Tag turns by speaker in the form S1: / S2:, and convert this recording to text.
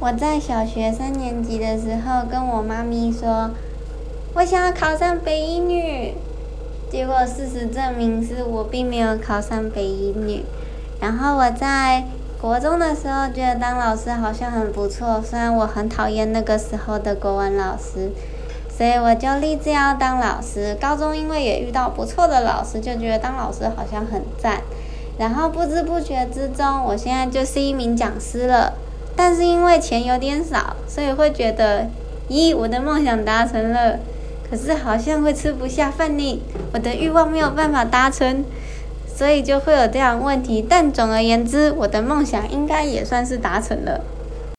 S1: 我在小学三年级的时候，跟我妈咪说，我想要考上北一女。结果事实证明是我并没有考上北一女。然后我在国中的时候，觉得当老师好像很不错，虽然我很讨厌那个时候的国文老师，所以我就立志要当老师。高中因为也遇到不错的老师，就觉得当老师好像很赞。然后不知不觉之中，我现在就是一名讲师了。但是因为钱有点少，所以会觉得，咦，我的梦想达成了，可是好像会吃不下饭呢，我的欲望没有办法达成，所以就会有这样问题。但总而言之，我的梦想应该也算是达成了。